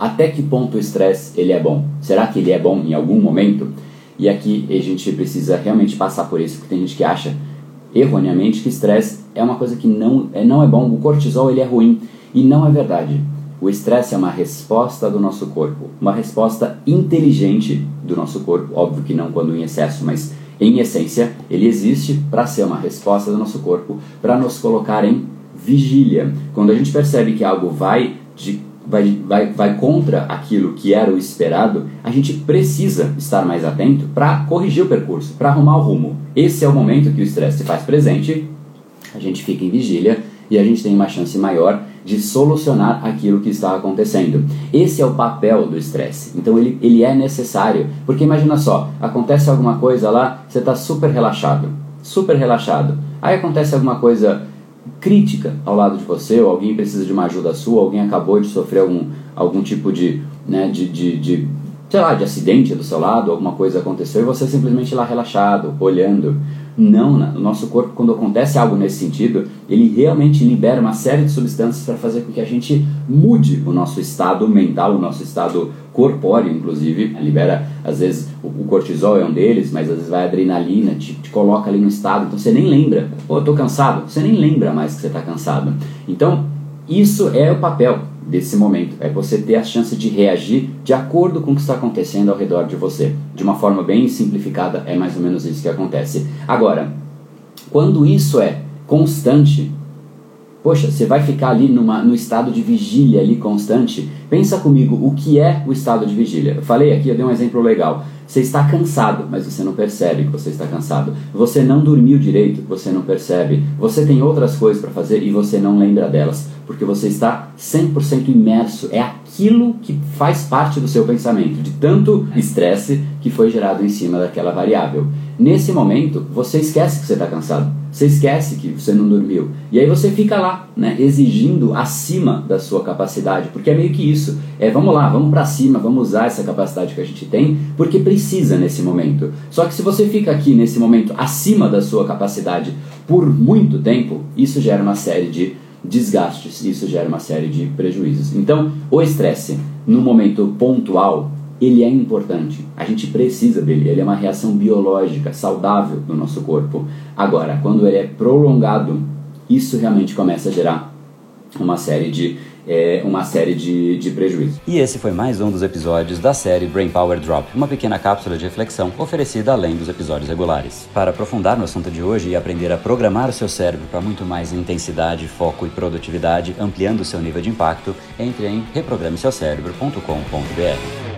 até que ponto o estresse ele é bom? Será que ele é bom em algum momento? E aqui a gente precisa realmente passar por isso, porque tem gente que acha erroneamente que estresse é uma coisa que não é, não é bom, o cortisol ele é ruim. E não é verdade. O estresse é uma resposta do nosso corpo, uma resposta inteligente do nosso corpo, óbvio que não quando em excesso, mas em essência, ele existe para ser uma resposta do nosso corpo, para nos colocar em vigília. Quando a gente percebe que algo vai de vai, vai, vai contra aquilo que era o esperado, a gente precisa estar mais atento para corrigir o percurso, para arrumar o rumo. Esse é o momento que o estresse se faz presente, a gente fica em vigília e a gente tem uma chance maior de solucionar aquilo que está acontecendo. Esse é o papel do estresse. Então ele, ele é necessário, porque imagina só, acontece alguma coisa lá, você está super relaxado, super relaxado. Aí acontece alguma coisa crítica ao lado de você, ou alguém precisa de uma ajuda sua, alguém acabou de sofrer algum, algum tipo de, né, de, de, de, sei lá, de acidente do seu lado, alguma coisa aconteceu e você simplesmente lá relaxado, olhando. Não, o nosso corpo, quando acontece algo nesse sentido, ele realmente libera uma série de substâncias para fazer com que a gente mude o nosso estado mental, o nosso estado corpóreo, inclusive. Libera, às vezes, o cortisol é um deles, mas às vezes vai adrenalina, te, te coloca ali no estado, então você nem lembra. Pô, eu tô cansado. Você nem lembra mais que você está cansado. Então, isso é o papel desse momento, é você ter a chance de reagir de acordo com o que está acontecendo ao redor de você. De uma forma bem simplificada, é mais ou menos isso que acontece. Agora, quando isso é constante, poxa, você vai ficar ali numa, no estado de vigília ali constante. Pensa comigo, o que é o estado de vigília? Eu falei aqui, eu dei um exemplo legal. Você está cansado, mas você não percebe que você está cansado. Você não dormiu direito, você não percebe. Você tem outras coisas para fazer e você não lembra delas, porque você está 100% imerso. É aquilo que faz parte do seu pensamento, de tanto estresse que foi gerado em cima daquela variável. Nesse momento, você esquece que você está cansado. Você esquece que você não dormiu. E aí você fica lá, né, exigindo acima da sua capacidade, porque é meio que isso. É, vamos lá, vamos para cima, vamos usar essa capacidade que a gente tem, porque precisa nesse momento. Só que se você fica aqui nesse momento acima da sua capacidade por muito tempo, isso gera uma série de desgastes, isso gera uma série de prejuízos. Então, o estresse no momento pontual ele é importante. A gente precisa dele. Ele é uma reação biológica saudável do nosso corpo. Agora, quando ele é prolongado, isso realmente começa a gerar uma série de é, uma série de, de prejuízos. E esse foi mais um dos episódios da série Brain Power Drop, uma pequena cápsula de reflexão oferecida além dos episódios regulares. Para aprofundar no assunto de hoje e aprender a programar o seu cérebro para muito mais intensidade, foco e produtividade, ampliando o seu nível de impacto, entre em reprogrameseucerebro.com.br.